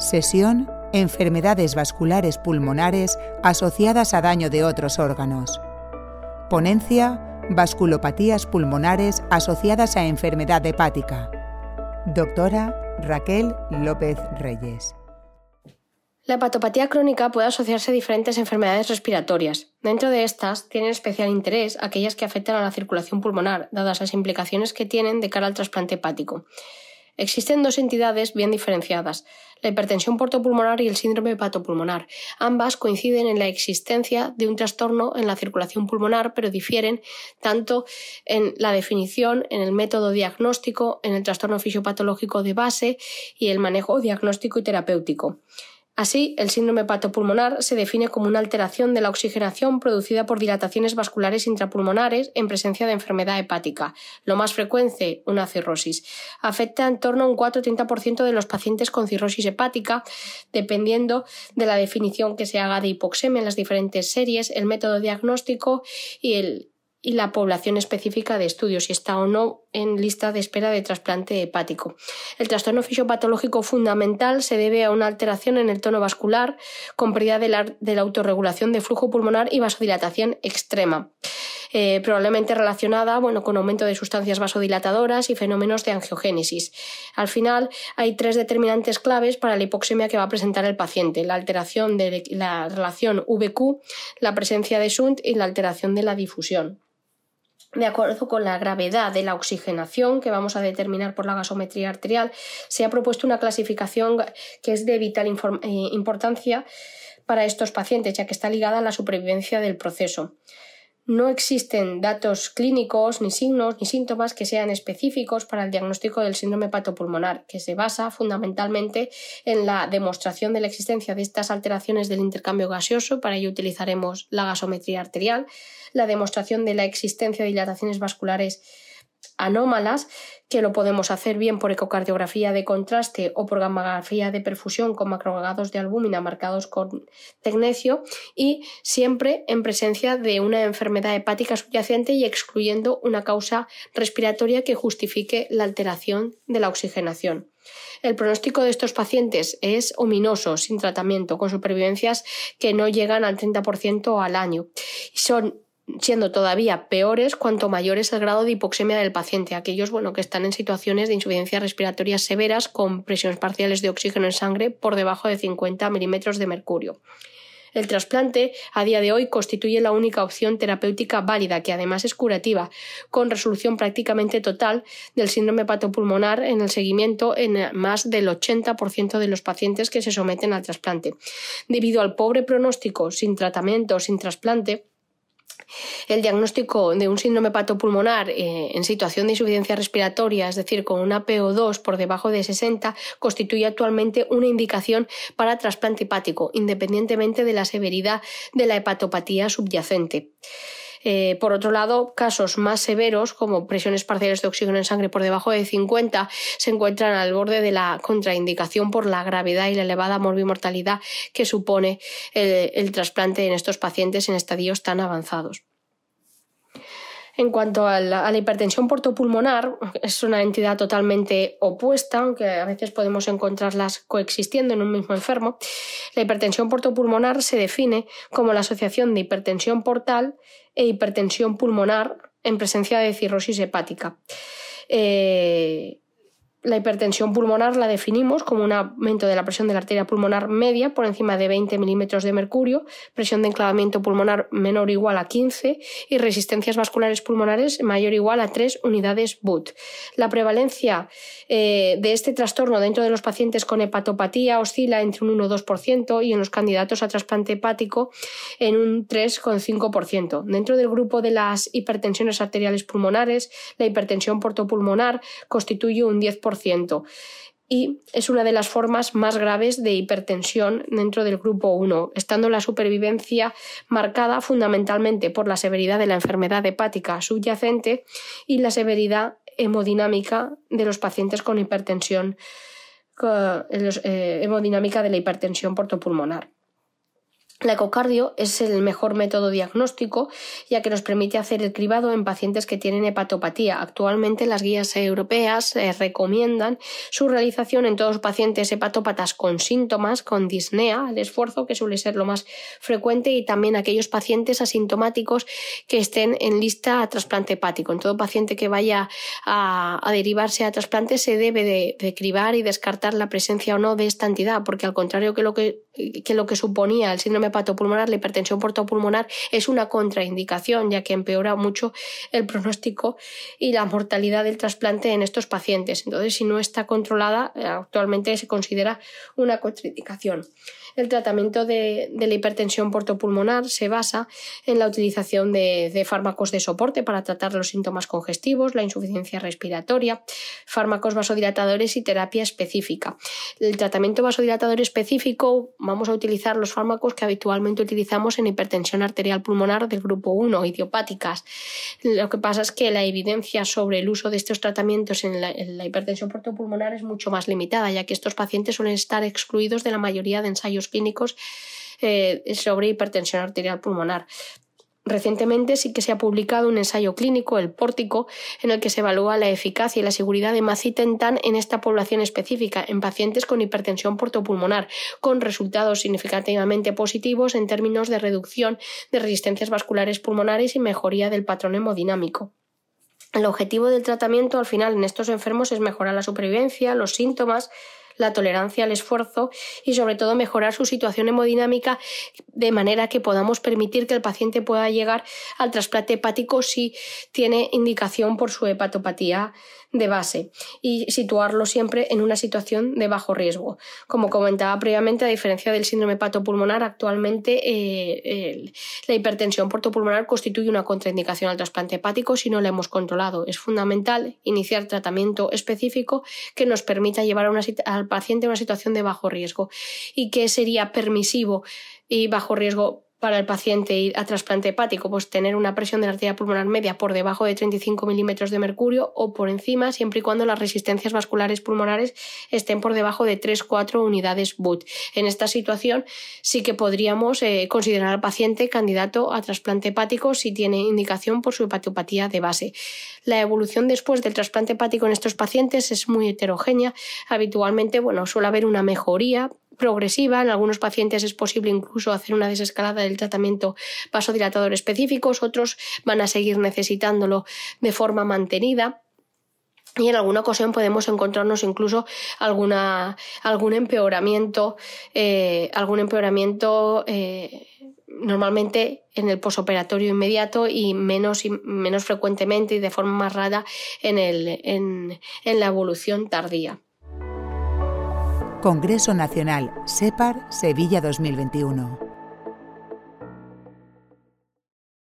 Sesión Enfermedades vasculares pulmonares asociadas a daño de otros órganos. Ponencia Vasculopatías pulmonares asociadas a enfermedad hepática. Doctora Raquel López Reyes. La hepatopatía crónica puede asociarse a diferentes enfermedades respiratorias. Dentro de estas tienen especial interés aquellas que afectan a la circulación pulmonar, dadas las implicaciones que tienen de cara al trasplante hepático. Existen dos entidades bien diferenciadas, la hipertensión portopulmonar y el síndrome hepatopulmonar. Ambas coinciden en la existencia de un trastorno en la circulación pulmonar, pero difieren tanto en la definición, en el método diagnóstico, en el trastorno fisiopatológico de base y el manejo diagnóstico y terapéutico. Así, el síndrome hepatopulmonar se define como una alteración de la oxigenación producida por dilataciones vasculares intrapulmonares en presencia de enfermedad hepática. Lo más frecuente, una cirrosis. Afecta en torno a un 4-30% de los pacientes con cirrosis hepática, dependiendo de la definición que se haga de hipoxemia en las diferentes series, el método diagnóstico y el, y la población específica de estudio, si está o no en lista de espera de trasplante hepático. El trastorno fisiopatológico fundamental se debe a una alteración en el tono vascular con pérdida de la, autorregulación de flujo pulmonar y vasodilatación extrema. Eh, probablemente relacionada bueno, con aumento de sustancias vasodilatadoras y fenómenos de angiogénesis. Al final, hay tres determinantes claves para la hipoxemia que va a presentar el paciente: la alteración de la relación VQ, la presencia de SUNT y la alteración de la difusión de acuerdo con la gravedad de la oxigenación que vamos a determinar por la gasometría arterial, se ha propuesto una clasificación que es de vital eh, importancia para estos pacientes, ya que está ligada a la supervivencia del proceso. No existen datos clínicos, ni signos, ni síntomas que sean específicos para el diagnóstico del síndrome hepatopulmonar, que se basa fundamentalmente en la demostración de la existencia de estas alteraciones del intercambio gaseoso, para ello utilizaremos la gasometría arterial, la demostración de la existencia de dilataciones vasculares anómalas, que lo podemos hacer bien por ecocardiografía de contraste o por gamografía de perfusión con macrogagados de albúmina marcados con tecnecio y siempre en presencia de una enfermedad hepática subyacente y excluyendo una causa respiratoria que justifique la alteración de la oxigenación. El pronóstico de estos pacientes es ominoso, sin tratamiento, con supervivencias que no llegan al 30% al año. Son siendo todavía peores cuanto mayor es el grado de hipoxemia del paciente, aquellos bueno, que están en situaciones de insuficiencia respiratoria severas con presiones parciales de oxígeno en sangre por debajo de 50 milímetros de mercurio. El trasplante a día de hoy constituye la única opción terapéutica válida, que además es curativa, con resolución prácticamente total del síndrome hepatopulmonar en el seguimiento en más del 80% de los pacientes que se someten al trasplante. Debido al pobre pronóstico sin tratamiento, sin trasplante, el diagnóstico de un síndrome hepatopulmonar eh, en situación de insuficiencia respiratoria, es decir, con una PO2 por debajo de 60, constituye actualmente una indicación para trasplante hepático, independientemente de la severidad de la hepatopatía subyacente. Eh, por otro lado, casos más severos, como presiones parciales de oxígeno en sangre por debajo de 50, se encuentran al borde de la contraindicación por la gravedad y la elevada morbimortalidad que supone el trasplante en estos pacientes en estadios tan avanzados. En cuanto a la, hipertensión portopulmonar, es una entidad totalmente opuesta, aunque a veces podemos encontrarlas coexistiendo en un mismo enfermo. La hipertensión portopulmonar se define como la asociación de hipertensión portal e hipertensión pulmonar en presencia de cirrosis hepática. Eh, la hipertensión pulmonar la definimos como un aumento de la presión de la arteria pulmonar media por encima de 20 milímetros de mercurio, presión de enclavamiento pulmonar menor o igual a 15 y resistencias vasculares pulmonares mayor o igual a 3 unidades BUT. La prevalencia eh, de este trastorno dentro de los pacientes con hepatopatía oscila entre un 1 2% y en los candidatos a trasplante hepático en un 3,5%. Dentro del grupo de las hipertensiones arteriales pulmonares, la hipertensión portopulmonar constituye un 10% y es una de las formas más graves de hipertensión dentro del grupo 1, estando la supervivencia marcada fundamentalmente por la severidad de la enfermedad hepática subyacente y la severidad hemodinámica de los pacientes con hipertensión, eh, hemodinámica de la hipertensión portopulmonar. La ecocardio es el mejor método diagnóstico ya que nos permite hacer el cribado en pacientes que tienen hepatopatía. Actualmente las guías europeas eh, recomiendan su realización en todos los pacientes hepatópatas con síntomas, con disnea, el esfuerzo que suele ser lo más frecuente y también aquellos pacientes asintomáticos que estén en lista a trasplante hepático. En todo paciente que vaya a, derivarse a trasplante se debe de, cribar y descartar la presencia o no de esta entidad porque al contrario que lo que, que, lo que suponía el síndrome hepatopulmonar, la hipertensión portopulmonar es una contraindicación, ya que empeora mucho el pronóstico y la mortalidad del trasplante en estos pacientes. Entonces, si no está controlada, eh, actualmente se considera una contraindicación. El tratamiento de, la hipertensión portopulmonar se basa en la utilización de, fármacos de soporte para tratar los síntomas congestivos, la insuficiencia respiratoria, fármacos vasodilatadores y terapia específica. El tratamiento vasodilatador específico vamos a utilizar los fármacos que habitualmente utilizamos en hipertensión arterial pulmonar del grupo 1, idiopáticas. Lo que pasa es que la evidencia sobre el uso de estos tratamientos en la, en la hipertensión portopulmonar es mucho más limitada, ya que estos pacientes suelen estar excluidos de la mayoría de ensayos clínicos eh, sobre hipertensión arterial pulmonar. Recientemente sí que se ha publicado un ensayo clínico, el Pórtico, en el que se evalúa la eficacia y la seguridad de macitentan en esta población específica, en pacientes con hipertensión portopulmonar, con resultados significativamente positivos en términos de reducción de resistencias vasculares pulmonares y mejoría del patrón hemodinámico. El objetivo del tratamiento al final en estos enfermos es mejorar la supervivencia, los síntomas, la tolerancia al esfuerzo y sobre todo mejorar su situación hemodinámica de manera que podamos permitir que el paciente pueda llegar al trasplante hepático si tiene indicación por su hepatopatía de base y situarlo siempre en una situación de bajo riesgo. Como comentaba previamente, a diferencia del síndrome hepatopulmonar, actualmente eh, la hipertensión portopulmonar constituye una contraindicación al trasplante hepático si no la hemos controlado. Es fundamental iniciar tratamiento específico que nos permita llevar al paciente a una situación de bajo riesgo y que sería permisivo y bajo riesgo para el paciente ir a trasplante hepático, pues tener una presión de la arteria pulmonar media por debajo de 35 milímetros de mercurio o por encima, siempre y cuando las resistencias vasculares pulmonares estén por debajo de 3-4 unidades BUT. En esta situación sí que podríamos eh, considerar al paciente candidato a trasplante hepático si tiene indicación por su hepatopatía de base. La evolución después del trasplante hepático en estos pacientes es muy heterogénea. Habitualmente, bueno, suele haber una mejoría progresiva. En algunos pacientes es posible incluso hacer una desescalada del tratamiento vasodilatador específicos, otros van a seguir necesitándolo de forma mantenida. Y en alguna ocasión podemos encontrarnos incluso alguna, algún empeoramiento, eh, algún empeoramiento eh, normalmente en el posoperatorio inmediato y menos, menos frecuentemente y de forma más rara en, el, en la evolución tardía. Congreso Nacional SEPAR Sevilla 2021.